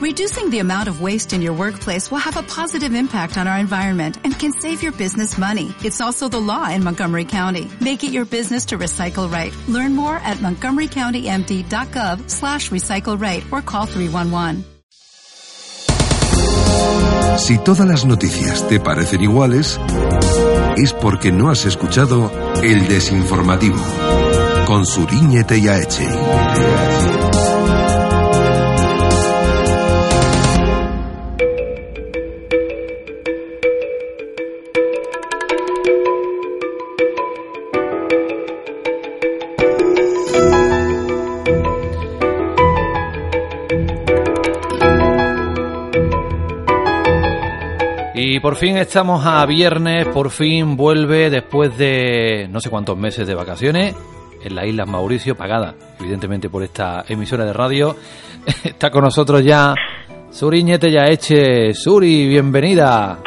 Reducing the amount of waste in your workplace will have a positive impact on our environment and can save your business money. It's also the law in Montgomery County. Make it your business to recycle right. Learn more at montgomerycountymd.gov slash recycle right or call 311. Si todas las noticias te parecen iguales, es porque no has escuchado El Desinformativo con Suriñe Tellaeche. Y por fin estamos a viernes, por fin vuelve después de no sé cuántos meses de vacaciones en las Islas Mauricio, pagada evidentemente por esta emisora de radio. Está con nosotros ya Suriñete ya eche. Suri, bienvenida.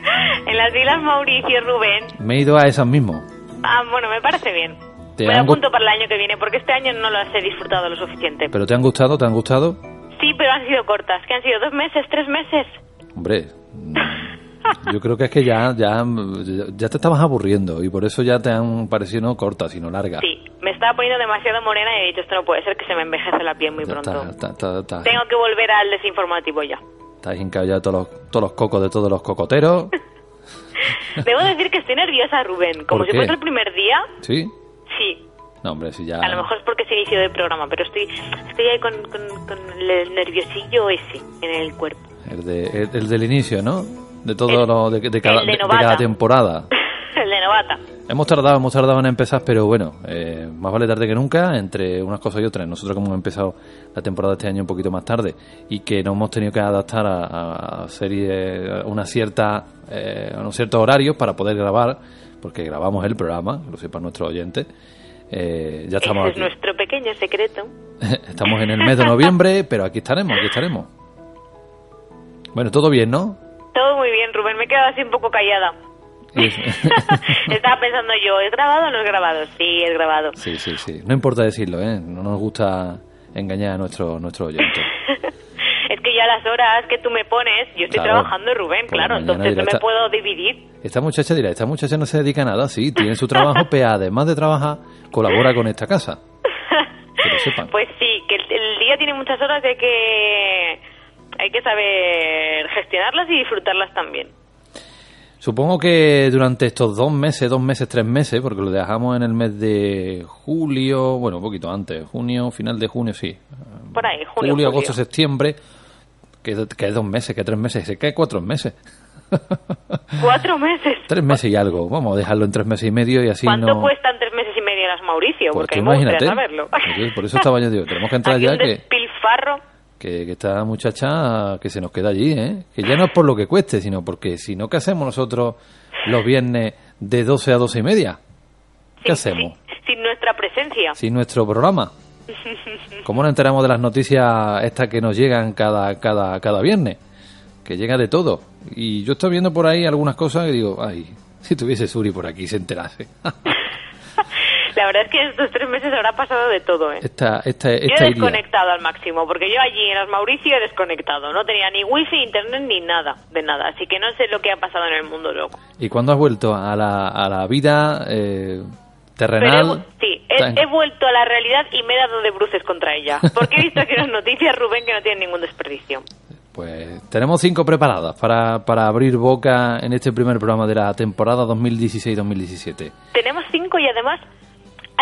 en las Islas Mauricio, Rubén. Me he ido a esas mismas. Ah, bueno, me parece bien. ¿Te Me apunto para el año que viene porque este año no las he disfrutado lo suficiente. ¿Pero te han gustado? ¿Te han gustado? Sí, pero han sido cortas. ¿Qué han sido? ¿Dos meses? ¿Tres meses? Hombre, yo creo que es que ya, ya, ya te estabas aburriendo y por eso ya te han parecido no cortas, sino largas. Sí, me estaba poniendo demasiado morena y he dicho, esto no puede ser que se me envejece la piel muy Ya pronto. está, está, está, Tengo que volver al desinformativo ya. estás hincado ya todos los, todos los cocos de todos los cocoteros. Debo decir que estoy nerviosa, Rubén. Como ¿Por si fuese el primer día. ¿Sí? Sí, No, hombre, si ya... a lo mejor es porque es inicio del programa, pero estoy, estoy ahí con, con- con el nerviosillo ese en el cuerpo. El, de, el, el del inicio, ¿no? De todo El- lo de, de cada, de de- temporada. el de novata. Hemos tardado, hemos tardado en empezar, pero bueno, eh, más vale tarde que nunca, entre unas cosas y otras. Nosotros como hemos empezado la temporada este año un poquito más tarde y que nos hemos tenido que adaptar a, a serie, a una cierta, eh, a unos ciertos horarios para poder grabar, porque grabamos el programa, lo sepan nuestros oyentes. Eh, ya estamos Ese es aquí. nuestro pequeño secreto. Estamos en el mes de noviembre, pero aquí estaremos, aquí estaremos. Bueno, todo bien, ¿no? Quedado así un poco callada. Estaba pensando yo, ¿es grabado o no es grabado? Sí, es grabado. Sí, sí, sí. No importa decirlo, ¿eh? No nos gusta engañar a nuestro, nuestro oyente. Es que ya las horas que tú me pones, yo estoy Claro. trabajando, Rubén, claro, entonces no me puedo dividir. Esta muchacha dirá, esta muchacha no se dedica a nada, sí, tiene su trabajo, pero además de trabajar, colabora con esta casa. Que lo sepan. Pues sí, que el, el día tiene muchas horas hay que, hay que saber gestionarlas y disfrutarlas también. Supongo que durante estos dos meses, dos meses, tres meses, porque lo dejamos en el mes de julio, bueno, un poquito antes, junio, final de junio, sí. Por ahí, julio, julio. agosto, septiembre, que, que dos meses, que tres meses, se cae cuatro meses. Cuatro meses. tres meses y algo, vamos a dejarlo en tres meses y medio y así ¿Cuánto no... cuestan tres meses y medio las Mauricio? Pues Porque imagínate. saberlo. Por- Por eso estaba yo, digo, tenemos que entrar Aquí ya un que, despilfarro. Que, que esta muchacha que se nos queda allí, ¿eh? Que ya no es por lo que cueste, sino porque si no, ¿qué hacemos nosotros los viernes de 12 a 12 y media? ¿Qué hacemos? Sin, sin nuestra presencia. Sin nuestro programa. ¿Cómo nos enteramos de las noticias estas que nos llegan cada, cada, cada viernes? Que llega de todo. Y yo estoy viendo por ahí algunas cosas y digo, ay, si tuviese Suri por aquí se enterase. La verdad es que estos tres meses habrá pasado de todo, ¿eh? esta, esta, Yo he desconectado al máximo, porque yo allí en los Mauricio he desconectado. No tenía ni wifi, internet, ni nada, de nada. Así que no sé lo que ha pasado en el mundo loco. ¿Y cuándo has vuelto a la, a la vida eh, he, terrenal? sí, he, Tan- he vuelto a la realidad y me he dado de bruces contra ella. Porque he visto aquí unas noticias, Rubén, que no tienen ningún desperdicio. Pues tenemos cinco preparadas para, para abrir boca en este primer programa de la temporada 2016-2017. Tenemos cinco y además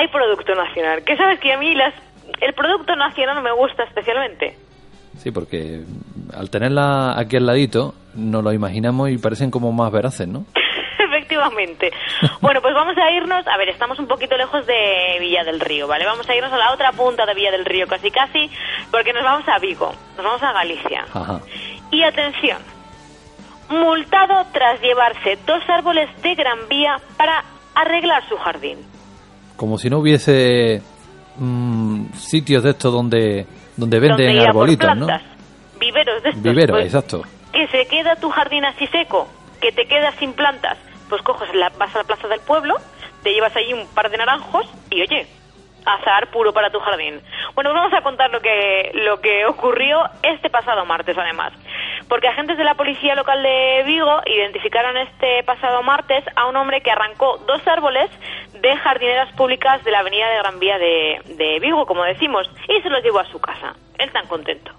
hay producto nacional. Que sabes que a mí las, el producto nacional me gusta especialmente. Sí, porque al tenerla aquí al ladito, nos lo imaginamos y parecen como más veraces, ¿no? Efectivamente. Bueno, pues vamos a irnos. A ver, estamos un poquito lejos de Villa del Río, ¿vale? Vamos a irnos a la otra punta de Villa del Río, casi casi, porque nos vamos a Vigo, nos vamos a Galicia. Ajá. Y atención, multado tras llevarse dos árboles de Gran Vía para arreglar su jardín. Como si no hubiese mm, sitios de estos donde, donde venden arbolitos, ¿no? Viveros de estos. Viveros, pues, exacto. Que se queda tu jardín así seco, que te quedas sin plantas. Pues coges la, vas a la plaza del pueblo, te llevas allí un par de naranjos y oye, azar puro para tu jardín. Bueno, vamos a contar lo que, lo que ocurrió este pasado martes, además. Porque agentes de la policía local de Vigo identificaron este pasado martes a un hombre que arrancó dos árboles de jardineras públicas de la avenida de Gran Vía de, de Vigo, como decimos, y se los llevó a su casa. Él tan contento.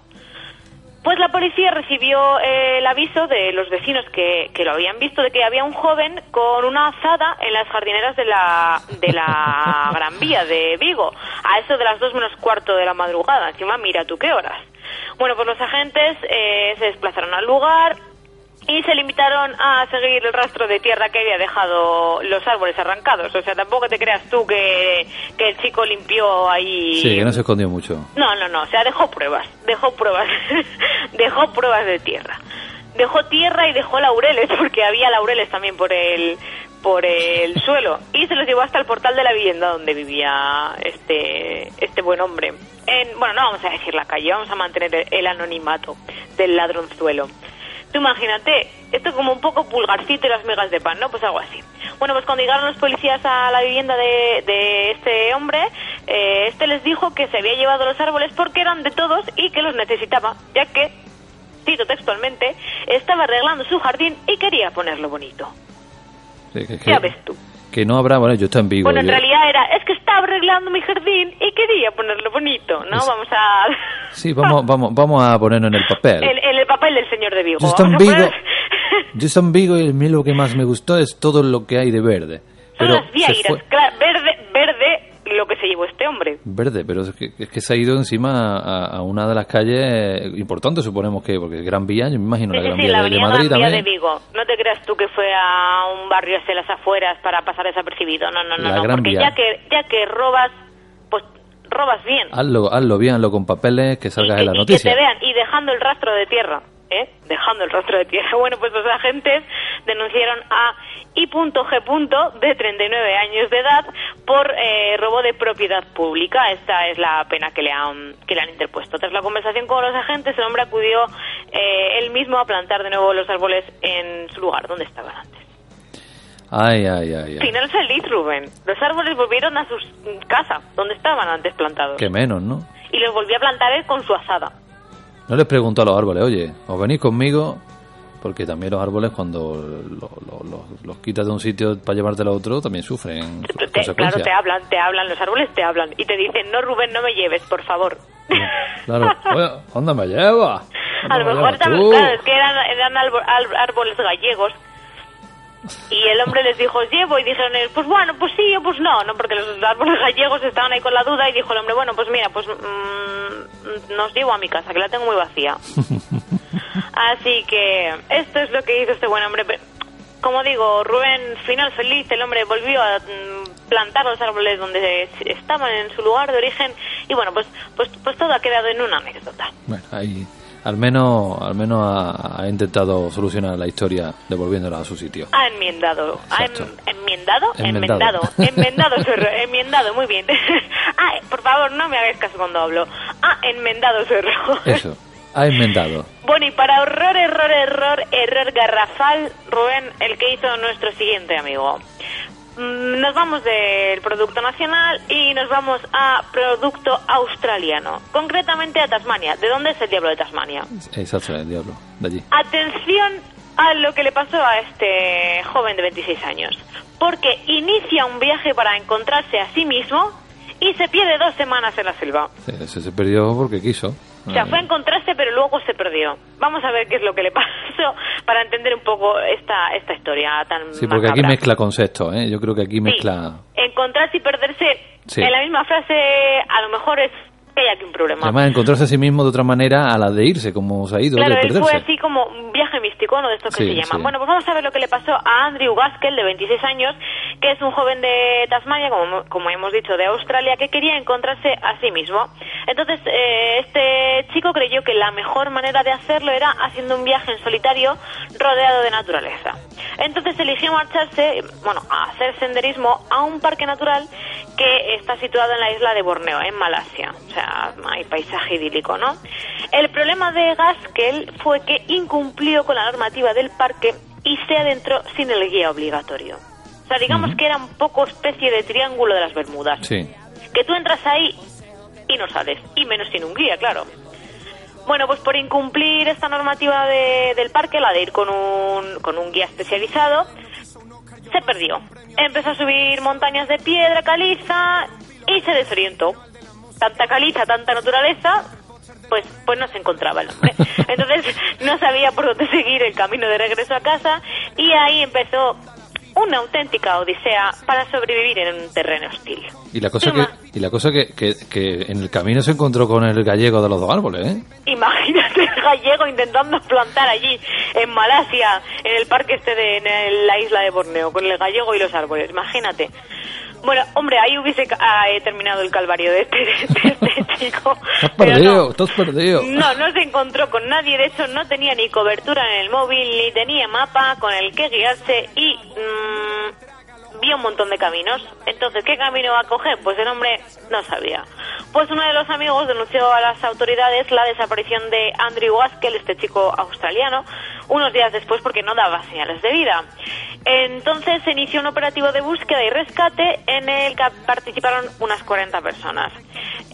Pues la policía recibió eh, el aviso de los vecinos que, que, lo habían visto de que había un joven con una azada en las jardineras de la, de la Gran Vía de Vigo, a eso de las dos menos cuarto de la madrugada. Encima, mira tú qué horas. Bueno, pues los agentes eh, se desplazaron al lugar, y se limitaron a seguir el rastro de tierra que había dejado los árboles arrancados. O sea, tampoco te creas tú que, que el chico limpió ahí. Sí, que no se escondió mucho. No, no, no. O sea, dejó pruebas. Dejó pruebas. dejó pruebas de tierra. Dejó tierra y dejó laureles, porque había laureles también por el por el suelo y se los llevó hasta el portal de la vivienda donde vivía este este buen hombre. En, bueno, no vamos a decir la calle, vamos a mantener el anonimato del ladronzuelo. Tú imagínate, esto como un poco pulgarcito y las migas de pan, ¿no? Pues algo así. Bueno, pues cuando llegaron los policías a la vivienda de, de este hombre, eh, este les dijo que se había llevado los árboles porque eran de todos y que los necesitaba, ya que, cito textualmente, estaba arreglando su jardín y quería ponerlo bonito. Sí, que, que, Ya ves tú. que no habrá, bueno, yo estoy en Vigo. Bueno, en yo- realidad era, es que estaba arreglando mi jardín y quería ponerlo bonito, ¿no? Es- Vamos a... Sí, vamos, vamos, vamos a ponernos en el papel. En, en el papel del señor de Vigo. Yo estoy en Vigo, poner- yo estoy en Vigo y a mí lo que más me gustó es todo lo que hay de verde. Son Pero las se vieiras, fue, claro, verde, lo que se llevó este hombre. verde, pero es que, es que se ha ido encima a, a una de las calles importantes, suponemos que, porque Gran Vía, yo me imagino la Sí, sí, Gran sí, Vía la de, de Madrid Gran Vía también. de Vigo. No te creas tú que fue a un barrio hacia las afueras para pasar desapercibido. No, no, no, La no. Gran Porque Vía. ya que, ya que robas, pues robas bien. Hazlo, hazlo bien, hazlo con papeles, que salgas en la y que noticia. te vean y dejando el rastro de tierra. ¿eh? Dejando el rastro de tierra. Bueno, pues los agentes denunciaron a I.G. de 39 años de edad por eh, robo de propiedad pública. Esta es la pena que le han que le han interpuesto. Tras la conversación con los agentes, el hombre acudió eh, él mismo a plantar de nuevo los árboles en su lugar donde estaban antes. Ay, ay, ay, ay. Final feliz, Rubén. Los árboles volvieron a su casa, donde estaban antes plantados. Que menos, ¿no? Y los volvió a plantar él con su azada. No les pregunto a los árboles, oye, os venís conmigo, porque también los árboles cuando lo- lo- los- los quitas de un sitio para llevártelo a otro también sufren Te- claro, te hablan, te hablan, los árboles te hablan y te dicen, no, Rubén, no me lleves, por favor. Claro, oye, ¿dónde me lleva? A lo mejor también, claro, es que eran, eran árboles gallegos. Y el hombre les dijo, os llevo, y dijeron, pues bueno, pues sí pues no, ¿no? Porque los árboles gallegos estaban ahí con la duda y dijo el hombre, bueno, pues mira, pues mm, nos llevo a mi casa, que la tengo muy vacía. Así que esto es lo que hizo este buen hombre. Como digo, Rubén, final feliz, el hombre volvió a mm, plantar los árboles donde estaban en su lugar de origen y bueno, pues pues pues todo ha quedado en una anécdota. Bueno, ahí al menos, al menos ha, ha intentado solucionar la historia devolviéndola a su sitio. Ha enmendado. ¿Ha Exacto. em- enmendado? Enmendado. Enmendado. Enmendado, su error. Enmendado, muy bien. ah, por favor, no me hagáis caso cuando hablo. Ha enmendado su error. Eso, ha enmendado. Bueno, y para horror, error, error, error garrafal, Rubén, el que hizo nuestro siguiente amigo. Mm, Nos vamos del producto nacional y nos vamos a producto australiano, concretamente a Tasmania. ¿De dónde es el diablo de Tasmania? Exacto, el diablo, de allí. Atención a lo que le pasó a este joven de 26 años, porque inicia un viaje para encontrarse a sí mismo y se pierde dos semanas en la selva. Sí, se perdió porque quiso. O sea, fue a encontrarse, pero luego se perdió. Vamos a ver qué es lo que le pasó para entender un poco esta, esta historia tan Sí, porque aquí macabra. mezcla conceptos, ¿eh? Yo creo que aquí Sí, mezcla... encontrarse y perderse Sí. en la misma frase, a lo mejor es que hay aquí un problema. Además, encontrarse a sí mismo de otra manera a la de irse, como se ha ido, Claro, él perderse. fue así como un viaje uno de estos que Sí, se llaman. sí. Bueno, pues vamos a ver lo que le pasó a Andrew Gaskell, de 26 años, que es un joven de Tasmania, como, como hemos dicho, de Australia, que quería encontrarse a sí mismo. Entonces, eh, este chico creyó que la mejor manera de hacerlo era haciendo un viaje en solitario rodeado de naturaleza. Entonces eligió marcharse, bueno, a hacer senderismo a un parque natural que está situado en la isla de Borneo, en Malasia. O sea, hay paisaje idílico, ¿no? El problema de Gaskell fue que incumplió con la normativa del parque y se adentró sin el guía obligatorio. O sea, digamos que era un poco especie de triángulo de las Bermudas. Sí. que tú entras ahí y no sales, y menos sin un guía, claro. Bueno, pues por incumplir esta normativa de- del parque, la de ir con un, con un guía especializado, se perdió. Empezó a subir montañas de piedra caliza y se desorientó. Tanta caliza, tanta naturaleza, pues, pues no se encontraba el hombre. Entonces no sabía por dónde seguir el camino de regreso a casa y ahí empezó una auténtica odisea para sobrevivir en un terreno hostil. Y la cosa que, y la cosa que, que, que en el camino se encontró con el gallego de los dos árboles, ¿eh? Imagínate el gallego intentando plantar allí en Malasia, en el parque este de en el- la isla de Borneo, con el gallego y los árboles. Imagínate. Bueno, hombre, ahí hubiese eh, terminado el calvario de este, de este chico. Estás perdido, no. estás perdido. No, no se encontró con nadie, de hecho no tenía ni cobertura en el móvil, ni tenía mapa con el que guiarse y mm, vio un montón de caminos. Entonces, ¿qué camino va a coger? Pues el hombre no sabía. Pues uno de los amigos denunció a las autoridades la desaparición de Andrew Gaskell, este chico australiano, unos días después porque no daba señales de vida. Entonces se inició un operativo de búsqueda y rescate en el que participaron unas 40 personas.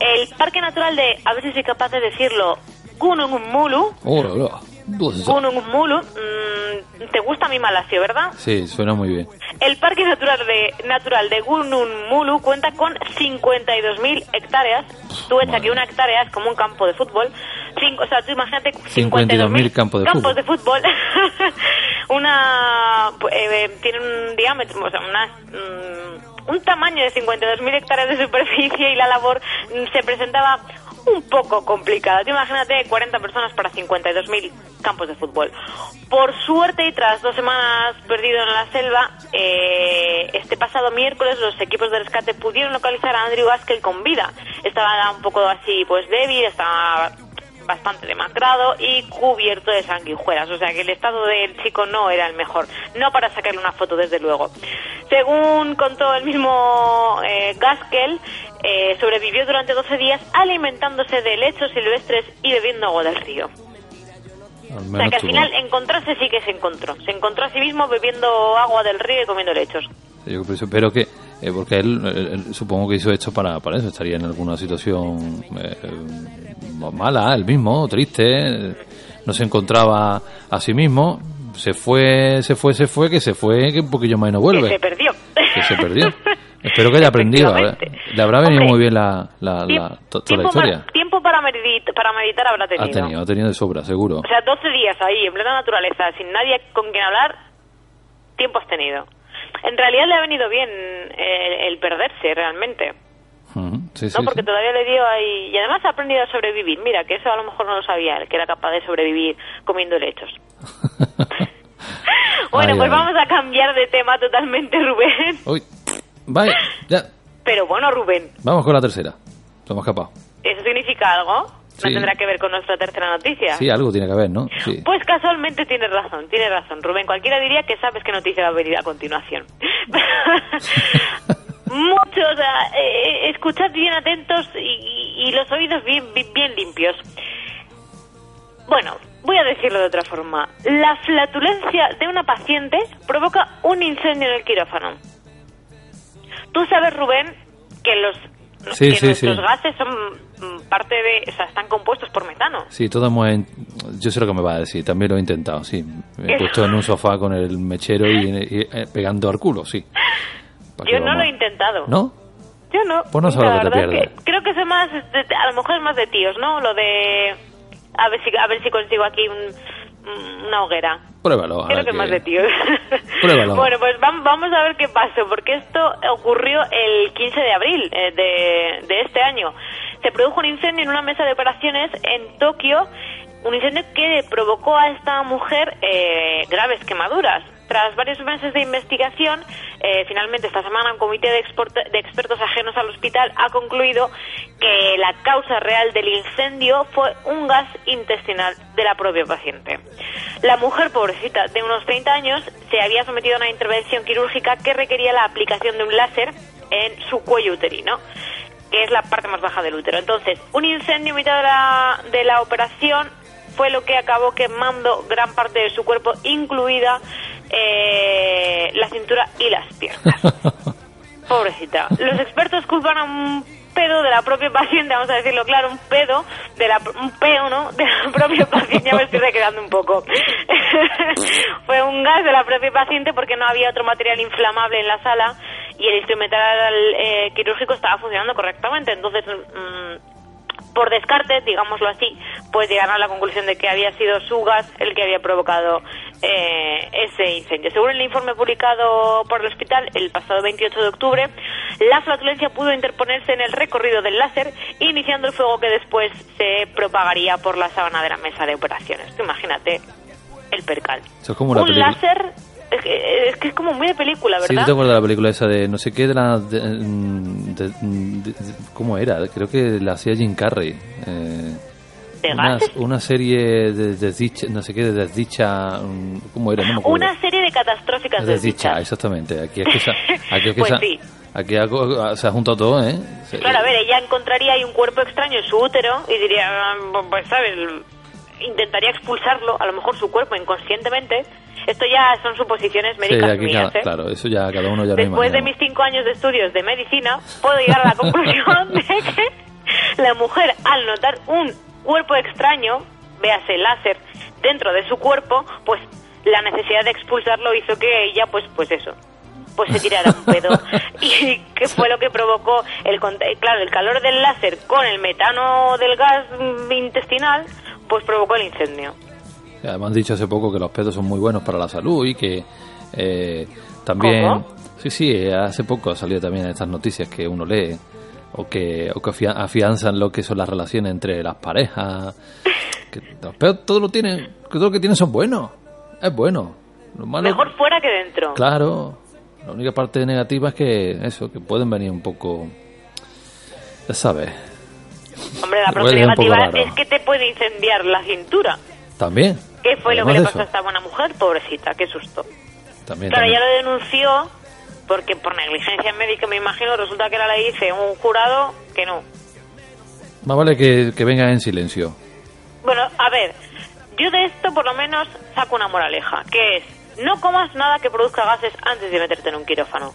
El Parque Natural de, a ver si soy capaz de decirlo, Gunung Mulu, Oh. Pues. Gunung Mulu, mm, te gusta mi Malasia, ¿verdad? Sí, suena muy bien. El Parque Natural de, natural de Gunung Mulu cuenta con 52.000 hectáreas. Tú echa que una hectárea es como un campo de fútbol. Cinco, o sea, tú imagínate 52.000 campos de campos de fútbol. una pu- eh, eh, tiene un diámetro, o sea, una, mm, un tamaño de 52.000 hectáreas de superficie y la labor mm, se presentaba un poco complicada. Imagínate 40 personas para 52.000 campos de fútbol. Por suerte y tras dos semanas perdido en la selva, eh, este pasado miércoles los equipos de rescate pudieron localizar a Andrew Gaskell con vida. Estaba un poco así, pues débil, estaba bastante demacrado y cubierto de sanguijuelas. O sea que el estado del chico no era el mejor. No para sacarle una foto, desde luego. Según contó el mismo eh, Gaskell, eh, sobrevivió durante 12 días alimentándose de lechos silvestres y bebiendo agua del río. O sea que al tuvo- final encontrarse sí que se encontró. Se encontró a sí mismo bebiendo agua del río y comiendo lechos. Yo espero que, eh, porque él, él- él supongo que hizo esto para, para eso, estaría en alguna situación eh, mala, él mismo, triste, eh, no se encontraba a sí mismo, se fue, se fue, se fue, que se fue, que un poquillo más y no Que vuelve. se perdió. Que se perdió. Espero que haya aprendido. Efectivamente. Le habrá venido Hombre, muy bien la, la, toda la historia. tiempo para, medit- para meditar habrá tenido. Ha tenido, ha tenido de sobra, seguro. O sea, 12 días ahí, en plena naturaleza, sin nadie con quien hablar, tiempo has tenido. En realidad le ha venido bien eh, el perderse, realmente. Sí, ¿no? sí, Porque sí. todavía le dio ahí... Y además ha aprendido a sobrevivir. Mira, que eso a lo mejor no lo sabía él, que era capaz de sobrevivir comiendo lechos. Bueno, Ay, pues ay. vamos a cambiar de tema totalmente, Rubén. Uy, vaya, ya. Pero bueno, Rubén, Vamos con la tercera. Ha escapado. ¿eso significa algo? Sí. ¿No tendrá que ver con nuestra tercera noticia? Sí, algo tiene que ver, ¿no? Sí. Pues casualmente tienes razón, tienes razón, Rubén. Cualquiera diría que sabes qué noticia va a venir a continuación. Muchos, ah, eh, escuchad bien atentos y, y- y los oídos bien, bien, bien limpios. Bueno, voy a decirlo de otra forma. La flatulencia de una paciente provoca un incendio en el quirófano. Tú sabes, Rubén, que los Sí, que nuestros gases son parte de, o sea, están compuestos por metano. Sí, todo en- Yo sé lo que me va a decir, también lo he intentado, sí. Me he Eso. puesto en un sofá con el mechero y, y, eh, pegando al culo, sí. ¿Pa' qué Yo no lo he intentado. ¿No? Yo no. Pues no sabes lo que te es pierdes. creo que es más, de- a lo mejor es más de tíos, ¿no? Lo de a ver si a ver si consigo aquí un- una hoguera. Pruébalo. Creo que qué- más de tíos. Pruébalo. Bueno, pues vam- vamos a ver qué pasó, porque esto ocurrió el 15 de abril eh, de, de este año. Se produjo un incendio en una mesa de operaciones en Tokio, un incendio que provocó a esta mujer eh, graves quemaduras. Tras varios meses de investigación, eh, finalmente esta semana un comité de, de expertos ajenos al hospital ha concluido que la causa real del incendio fue un gas intestinal de la propia paciente. La mujer, pobrecita, de unos 30 años, se había sometido a una intervención quirúrgica que requería la aplicación de un láser en su cuello uterino que es la parte más baja del útero. Entonces, un incendio en mitad de la, de la operación fue lo que acabó quemando gran parte de su cuerpo, incluida eh, la cintura y las piernas. Pobrecita. Los expertos culpan a un pedo de la propia paciente, vamos a decirlo claro, un pedo, de la, un peo, ¿no? De la propia paciente, ya me estoy recreando un poco. Fue un gas de la propia paciente porque no había otro material inflamable en la sala y el instrumental eh, quirúrgico estaba funcionando correctamente. Entonces, mm, por descarte, digámoslo así, pues llegaron a la conclusión de que había sido su gas el que había provocado eh, ese incendio. Según el informe publicado por el hospital el pasado 28 de octubre, la flatulencia pudo interponerse en el recorrido del láser, iniciando el fuego que después se propagaría por la sábana de la mesa de operaciones. Imagínate el percal. Un láser es que, es que, es como muy de película, ¿verdad? Sí, te acuerdas de la película esa de no sé qué de la... ¿Cómo era? Creo que la hacía Jim Carrey. Eh, una, una, serie de desdicha, no sé qué, de desdicha, ¿cómo era? No una serie de catastróficas de desdicha. exactamente. Aquí es que, aquí es que pues sí. aquí se ha juntado todo, ¿eh? Claro, a ver, ella encontraría ahí un cuerpo extraño en su útero y diría, ah, pues, ¿sabes? Intentaría expulsarlo, a lo mejor su cuerpo inconscientemente, esto ya son suposiciones médicas mías, ¿eh? Claro, eso ya cada uno ya Después de mis cinco años de estudios de medicina, puedo llegar a la conclusión de que la mujer, al notar un cuerpo extraño, véase láser, dentro de su cuerpo, pues la necesidad de expulsarlo hizo que ella, pues, pues eso, pues se tirara un pedo. y que fue lo que provocó el claro el calor del láser con el metano del gas intestinal pues provocó el incendio Además, han dicho hace poco que los pedos son muy buenos para la salud y que eh, también. Sí, sí, hace poco ha salido también estas noticias que uno lee o que, o que afianzan lo que son las relaciones entre las parejas. Que los pedos todo lo tienen, que todo lo que tienen son buenos. Es bueno. Mejor fuera que dentro. Claro. La única parte negativa es que eso, que pueden venir un poco. Ya sabes. Hombre, la parte negativa es que te puede incendiar la cintura. También. ¿Qué fue lo que le pasó a esta buena mujer? Pobrecita, qué susto. También, claro, ya lo denunció porque por negligencia médica, me imagino, resulta que ahora le dice un jurado que no. Más vale que, que venga en silencio. Bueno, a ver, yo de esto por lo menos saco una moraleja, que es, no comas nada que produzca gases antes de meterte en un quirófano.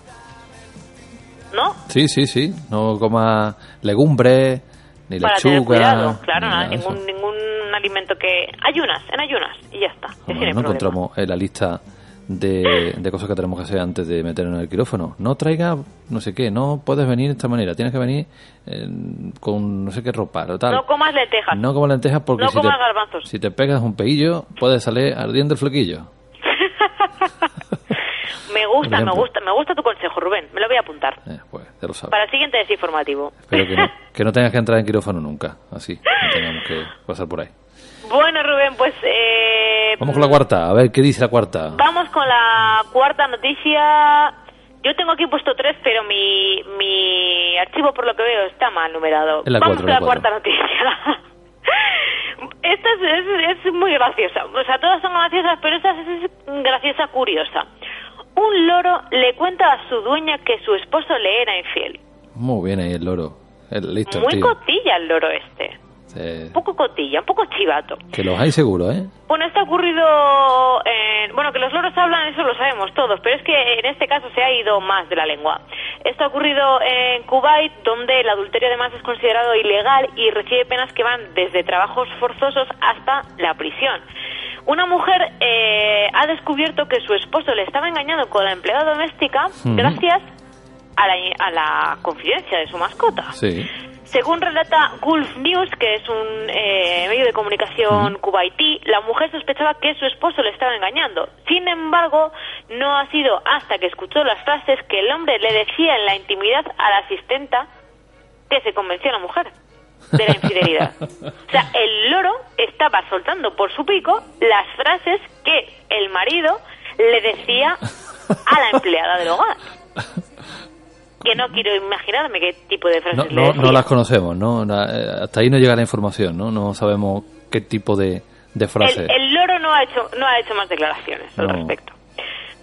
¿No? Sí, sí, sí. No comas legumbres, ni Para lechuga. claro, ningún, ningún alimento que... Ayunas, en ayunas, y ya está. no, encontramos en la lista de, de, cosas que tenemos que hacer antes de meternos en el quirófano. No traiga no sé qué, no puedes venir de esta manera, tienes que venir eh, con no sé qué ropa o tal. No comas lentejas. No comas lentejas porque no si, te, garbanzos. si te pegas un peillo puede salir ardiendo el flequillo. Me gusta, me gusta, me gusta tu consejo, Rubén. Me lo voy a apuntar. Eh, pues, ya lo sabes. Para el siguiente desinformativo. Espero que no, que no tengas que entrar en quirófano nunca, así, no tengamos que pasar por ahí. Bueno, Rubén, pues... Eh, vamos con la cuarta, a ver, ¿qué dice la cuarta? Vamos con la cuarta noticia. Yo tengo aquí puesto tres, pero mi, mi archivo, por lo que veo, está mal numerado. vamos con la, cuarta noticia. esta es, es, muy graciosa. O sea, todas son graciosas, pero esta es graciosa, curiosa. Un loro le cuenta a su dueña que su esposo le era infiel. Muy bien ahí el loro. El, listo, muy cotilla el loro este. Un poco cotilla, un poco chivato. Que los hay seguro, ¿eh? Bueno, esto ha ocurrido... En, bueno, que los loros hablan, eso lo sabemos todos, pero es que en este caso se ha ido más de la lengua. Esto ha ocurrido en Kuwait, donde el adulterio además es considerado ilegal y recibe penas que van desde trabajos forzosos hasta la prisión. Una mujer eh, ha descubierto que su esposo le estaba engañando con la empleada doméstica gracias a la, a la confidencia de su mascota. Sí. Según relata Gulf News, que es un eh, medio de comunicación kuwaití, la mujer sospechaba que su esposo le estaba engañando. Sin embargo, no ha sido hasta que escuchó las frases que el hombre le decía en la intimidad a la asistenta que se convenció a la mujer de la infidelidad. O sea, el loro estaba soltando por su pico las frases que el marido le decía a la empleada del hogar que no quiero imaginarme qué tipo de frases no, no, las conocemos, ¿no? Hasta ahí no llega la información, ¿no? No sabemos qué tipo de, de frases. El, loro no ha hecho no ha hecho más declaraciones al respecto.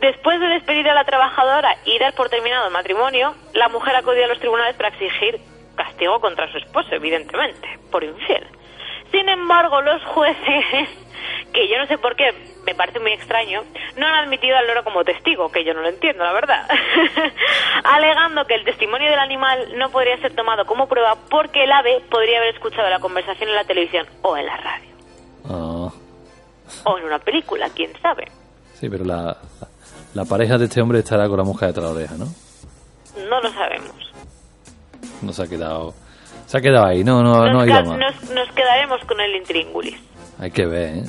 Después de despedir a la trabajadora y dar por terminado el matrimonio, la mujer acudió a los tribunales para exigir castigo contra su esposo, evidentemente, por infiel. Sin embargo, los jueces que yo no sé por qué, me parece muy extraño, no han admitido al loro como testigo, que yo no lo entiendo, la verdad, alegando que el testimonio del animal no podría ser tomado como prueba porque el ave podría haber escuchado la conversación en la televisión o en la radio. Ah, O en una película, quién sabe. sí, pero la, la pareja de este hombre estará con la mujer detrás de la oreja, ¿no? No lo sabemos. No se ha quedado... Se ha quedado ahí, no, no, no ha Nos, ido más. nos- nos quedaremos con el intríngulis Hay que ver, ¿eh?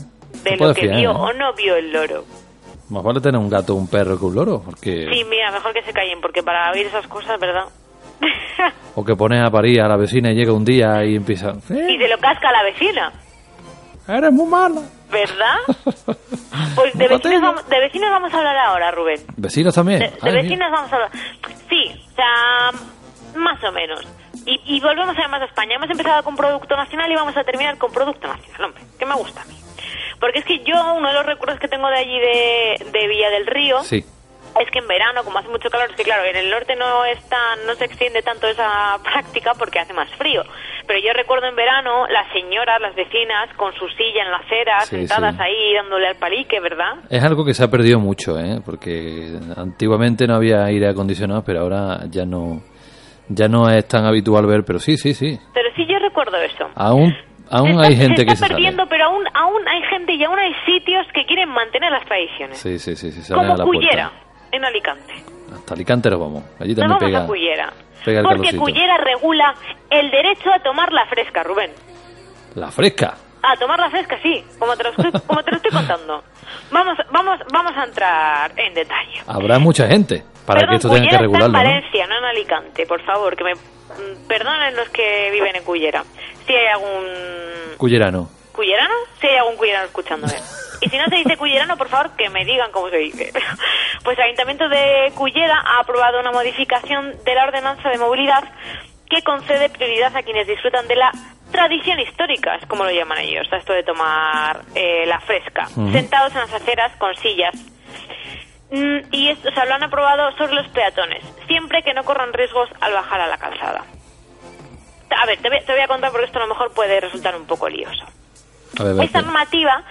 de No lo que fiar, vio ¿eh? o no vio el loro. Más vale tener un gato o un perro que un loro, porque... Sí, mira, mejor que se callen, porque para oír esas cosas, ¿verdad? O que pones a parir a la vecina y llega un día y empieza... y "Eh, se lo casca a la vecina, eres muy mala. ¿verdad? Pues de vecinos, vamos, de vecinos vamos a hablar ahora, Rubén. ¿Vecinos también? De, de Ay, mira. vecinos vamos a hablar. Sí, o sea, más o menos. Y, y volvemos además a España. Hemos empezado con Producto Nacional y vamos a terminar con Producto Nacional, hombre, que me gusta a mí. Porque es que yo, uno de los recuerdos que tengo de allí de, de Villa del Río, Sí. es que en verano, como hace mucho calor, es que claro, en el norte no es tan- no se extiende tanto esa práctica porque hace más frío. Pero yo recuerdo en verano las señoras, las vecinas, con su silla en la acera, Sí, sentadas sí. ahí dándole al palique, ¿verdad? Es algo que se ha perdido mucho, ¿eh? Porque antiguamente no había aire acondicionado, pero ahora ya no ya no es tan habitual ver, pero sí, sí, sí. Pero sí yo recuerdo eso. Aún aún está, hay gente se que está se perdiendo, sale. pero aún, aún hay gente y aún hay sitios que quieren mantener las tradiciones. Sí, sí, sí, sí, como a la Cullera, puerta. en Alicante. Hasta Alicante nos vamos. Allí Nos también vamos pega a Cullera. pega Porque calorcito. Cullera regula el derecho a tomar la fresca, Rubén. la fresca. A tomar la fresca, sí, como te lo estoy, como te lo estoy contando. Vamos, vamos, vamos a entrar en detalle. Habrá mucha gente para Perdón, que esto tenga que regularlo, está en ¿no? Valencia, no en Alicante, por favor, que me mm, perdonen los que viven en Cullera. Si hay algún Cullerano. ¿Cullerano? Si hay algún cullerano escuchándome. Y si no se dice cullerano, por favor, que me digan cómo se dice. Pues el Ayuntamiento de Cullera ha aprobado una modificación de la ordenanza de movilidad que concede prioridad a quienes disfrutan de la tradición histórica, es como lo llaman ellos, a esto de tomar eh, la fresca, Ujú. sentados en las aceras con sillas. Mm, y esto, o sea, lo han aprobado sobre los peatones, siempre que no corran riesgos al bajar a la calzada. A ver, te voy, te voy a contar porque esto a lo mejor puede resultar un poco lioso. Ver, Esta normativa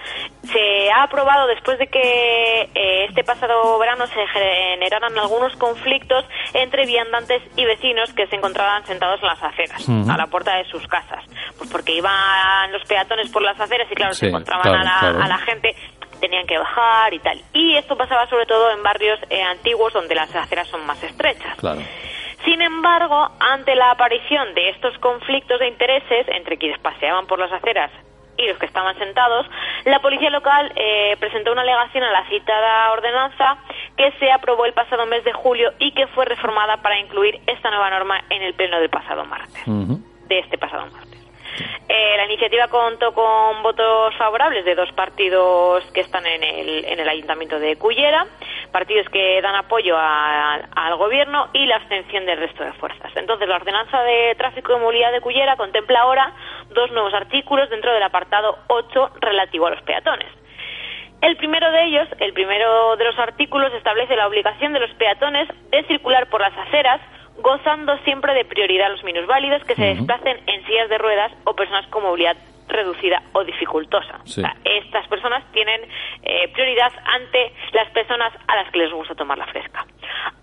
se ha aprobado después de que eh, este pasado verano se generaran algunos conflictos entre viandantes y vecinos que se encontraban sentados en las aceras, a la puerta de sus casas. Pues porque iban los peatones por las aceras y claro, Sí, se encontraban claro, a, la, claro. a la gente, tenían que bajar y tal. Y esto pasaba sobre todo en barrios eh, antiguos donde las aceras son más estrechas. Claro. Sin embargo, ante la aparición de estos conflictos de intereses entre quienes paseaban por las aceras y los que estaban sentados, la policía local eh, presentó una alegación a la citada ordenanza que se aprobó el pasado mes de julio y que fue reformada para incluir esta nueva norma en el pleno del pasado martes, de este pasado martes. Eh, la iniciativa contó con votos favorables de dos partidos que están en el, en el ayuntamiento de Cullera, partidos que dan apoyo al gobierno y la abstención del resto de fuerzas. Entonces, la ordenanza de tráfico y movilidad de Cullera contempla ahora dos nuevos artículos dentro del apartado 8 relativo a los peatones. El primero de ellos, el primero de los artículos, establece la obligación de los peatones de circular por las aceras, gozando siempre de prioridad a los minusválidos que se desplacen en sillas de ruedas o personas con movilidad reducida o dificultosa. Sí. O sea, estas personas tienen eh, prioridad ante las personas a las que les gusta tomar la fresca.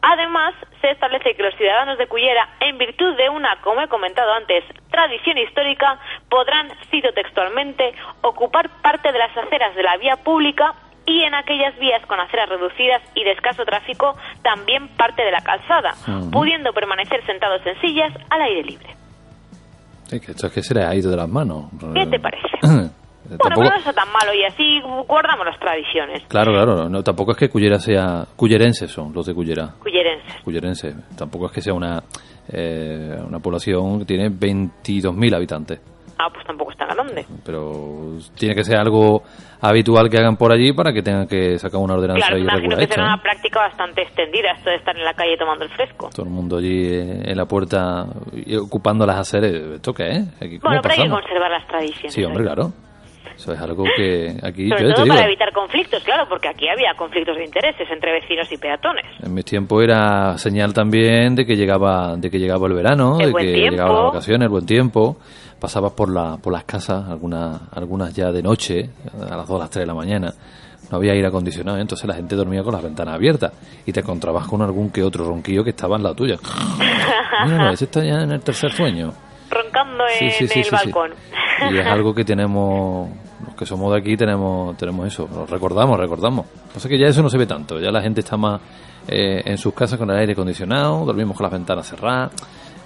Además, se establece que los ciudadanos de Cullera, en virtud de una, como he comentado antes, tradición histórica, podrán, cito textualmente, ocupar parte de las aceras de la vía pública y en aquellas vías con aceras reducidas y de escaso tráfico también parte de la calzada, pudiendo permanecer sentados en sillas al aire libre. Sí, que esto es que se le ha ido de las manos. ¿Qué te parece? Bueno, pero no está tan malo y así guardamos las tradiciones Claro, claro, no, tampoco es que Cullera sea... Cullerenses son los de Cullera. cullerenses. Cullerenses. Tampoco es que sea una, eh, una población que tiene 22.000 habitantes. Ah, pues tampoco está grande. Pero tiene que ser algo habitual que hagan por allí para que tengan que sacar una ordenanza Claro, imagino regular que será ¿no? una práctica bastante extendida esto de estar en la calle tomando el fresco. Todo el mundo allí eh, en la puerta y ocupando las aceras. ¿Esto qué es? Aquí, ¿Cómo Bueno, pero hay que pasamos? conservar las tradiciones. Sí, hombre, ¿eh? claro. Eso es algo que aquí Sobre yo todo digo, para evitar conflictos, claro, porque aquí había conflictos de intereses entre vecinos y peatones. en mis tiempos era señal también de que llegaba de que llegaba el verano, El de que tiempo. llegaban las vacaciones, el buen tiempo, pasabas por, la, por las casas, algunas, algunas ya de noche, a las 2, a las 3 de la mañana, no había aire acondicionado, entonces la gente dormía con las ventanas abiertas y te encontrabas con algún que otro ronquillo que estaba en la tuya. Mira, ese está ya en el tercer sueño. Roncando en el balcón. Y es algo que tenemos, los que somos de aquí tenemos tenemos eso, lo recordamos, recordamos. Pasa que ya eso no se ve tanto, ya la gente está más eh, en sus casas con el aire acondicionado, dormimos con las ventanas cerradas,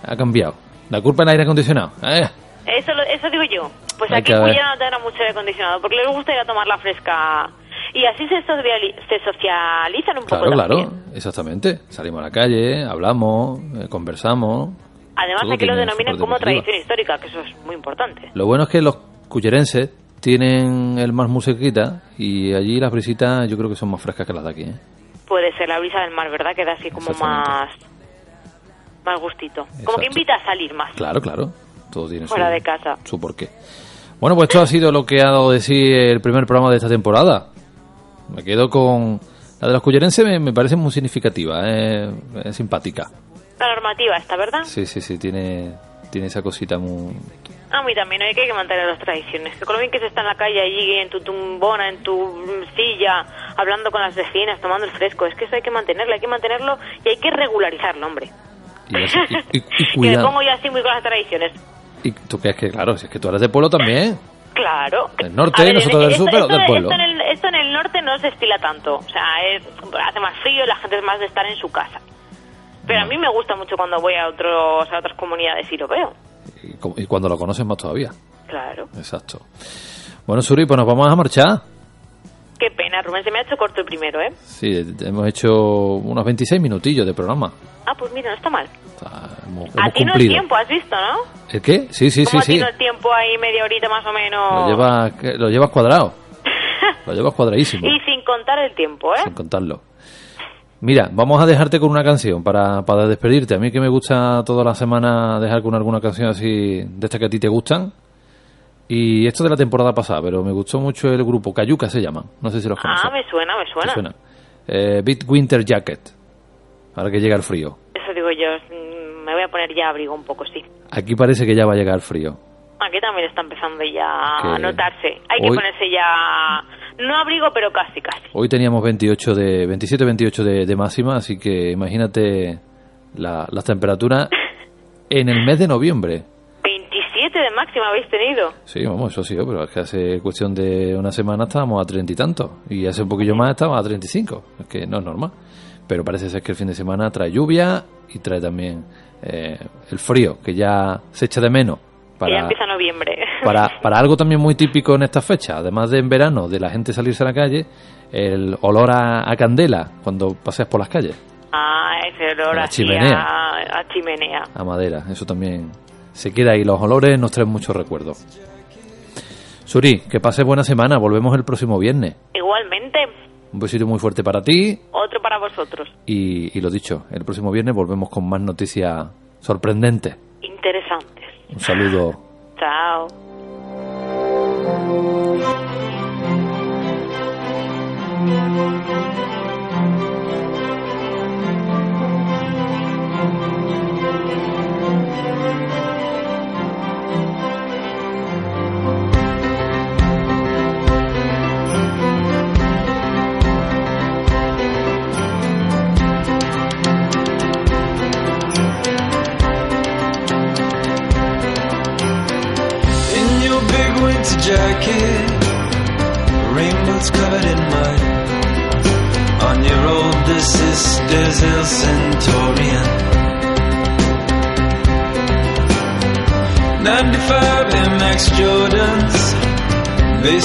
ha cambiado. La culpa es el aire acondicionado. ¿eh? Eso, eso digo yo. Pues aquí en ya no tendrá mucho aire acondicionado, porque les gusta ir a tomar la fresca y así se, se socializan un poco. Claro, claro, exactamente. Salimos a la calle, hablamos, eh, conversamos. Además, aquí lo denominan como tradición histórica, que eso es muy importante. Lo bueno es que los cuyerenses tienen el mar muy cerquita y allí las brisitas yo creo que son más frescas que las de aquí. ¿eh? Puede ser la brisa del mar, ¿verdad? Queda así como más más gustito. Como que invita a salir más. Claro, claro. Todo tiene Fuera de casa. su porqué. Bueno, pues esto ha sido lo que ha dado de sí el primer programa de esta temporada. Me quedo con... La de los cuyerenses me, parece muy significativa, es, simpática. La normativa está, ¿verdad? Sí, sí, sí, tiene, tiene esa cosita muy... A mí también hay que mantener las tradiciones. Que con lo bien que se está en la calle allí, en tu tumbona, en tu silla, hablando con las vecinas, tomando el fresco, es que eso hay que mantenerlo, hay que mantenerlo y hay que regularizarlo, hombre. Y, y, me pongo yo así muy con las tradiciones. ¿Y tú crees que, claro, si es que tú eres de pueblo también? Claro. Del norte, nosotros del sur, pero del pueblo. Esto en, el, esto en, el, norte no se estila tanto. O sea, hace más frío y la gente es más de estar en su casa. Pero a mí me gusta mucho cuando voy a, otros, a otras comunidades y lo veo. Y, cuando lo conoces más todavía. Claro. Exacto. Bueno, Suri, pues nos vamos a marchar. Qué pena, Rubén, se me ha hecho corto el primero, ¿eh? Sí, hemos hecho unos 26 minutillos de programa. Ah, pues mira, no está mal. hemos, a ti no el tiempo, has visto, ¿no? ¿El qué? Sí, sí, sí. sí. el tiempo ahí media horita más o menos? Lo llevas, lo llevas cuadrado. lo llevas cuadradísimo. Y sin contar el tiempo, ¿eh? Sin contarlo. Mira, vamos a dejarte con una canción para, para despedirte. A mí que me gusta toda la semana dejar con alguna canción así de estas que a ti te gustan. Y esto de la temporada pasada, pero me gustó mucho el grupo Cayuca se llama. No sé si los conoces. Ah, me suena, me suena. suena? Eh, Beat Winter Jacket. Ahora que llega el frío. Eso digo yo, mm, me voy a poner ya abrigo un poco, sí. Aquí parece que ya va a llegar el frío. Aquí también está empezando ya a notarse. Hay que ponerse ya, no abrigo, pero casi, casi. Hoy teníamos 28 de, 27, 28 de, de máxima, así que imagínate la, las temperaturas en el mes de noviembre. 27 de máxima habéis tenido. Sí, vamos, eso sí, pero es que hace cuestión de una semana estábamos a treinta y tanto. Y hace un poquillo más estábamos a 35. Es que no es normal pero parece ser que el fin de semana trae lluvia y trae también eh, el frío, que ya se echa de menos. Para, ya empieza noviembre. Para, para algo también muy típico en esta fecha, además de en verano, de la gente salirse a la calle, el olor a, candela cuando paseas por las calles. Ah, ese olor a chimenea. A, chimenea. A madera, eso también se queda ahí. Los olores nos traen muchos recuerdos. Suri, que pases buena semana. Volvemos el próximo viernes. Igualmente. Un besito muy fuerte para ti. Otro para vosotros. Y, y lo dicho, el próximo viernes volvemos con más noticias sorprendentes. Interesantes. Un saludo. Chao.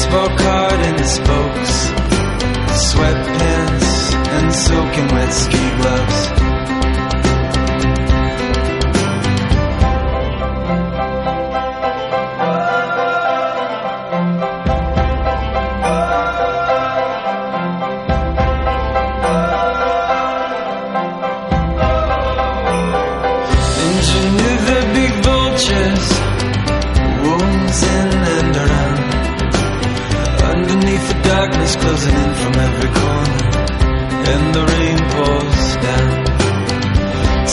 spoke comes in from every corner and the rain pours down.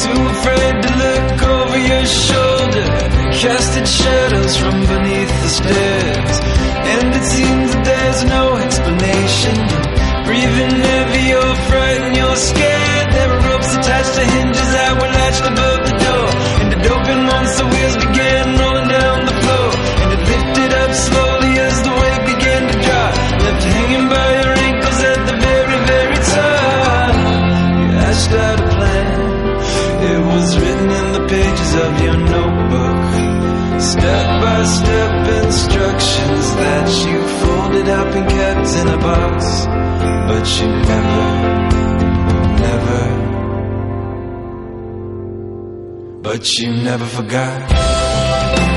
Too afraid to look over your shoulder, casted shadows from beneath the stairs. And it seems that there's no explanation. Breathing heavy, you're frightened, you're scared. There are ropes attached to him. That you folded up and kept in a box. But you never, never, but you never forgot.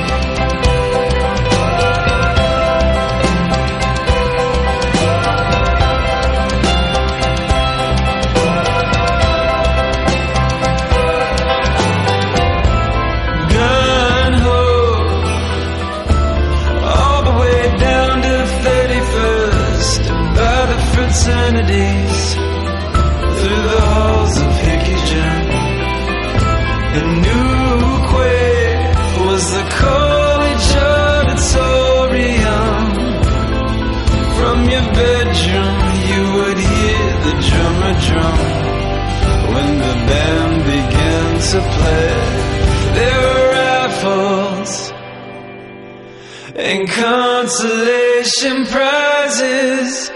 Consolation prizes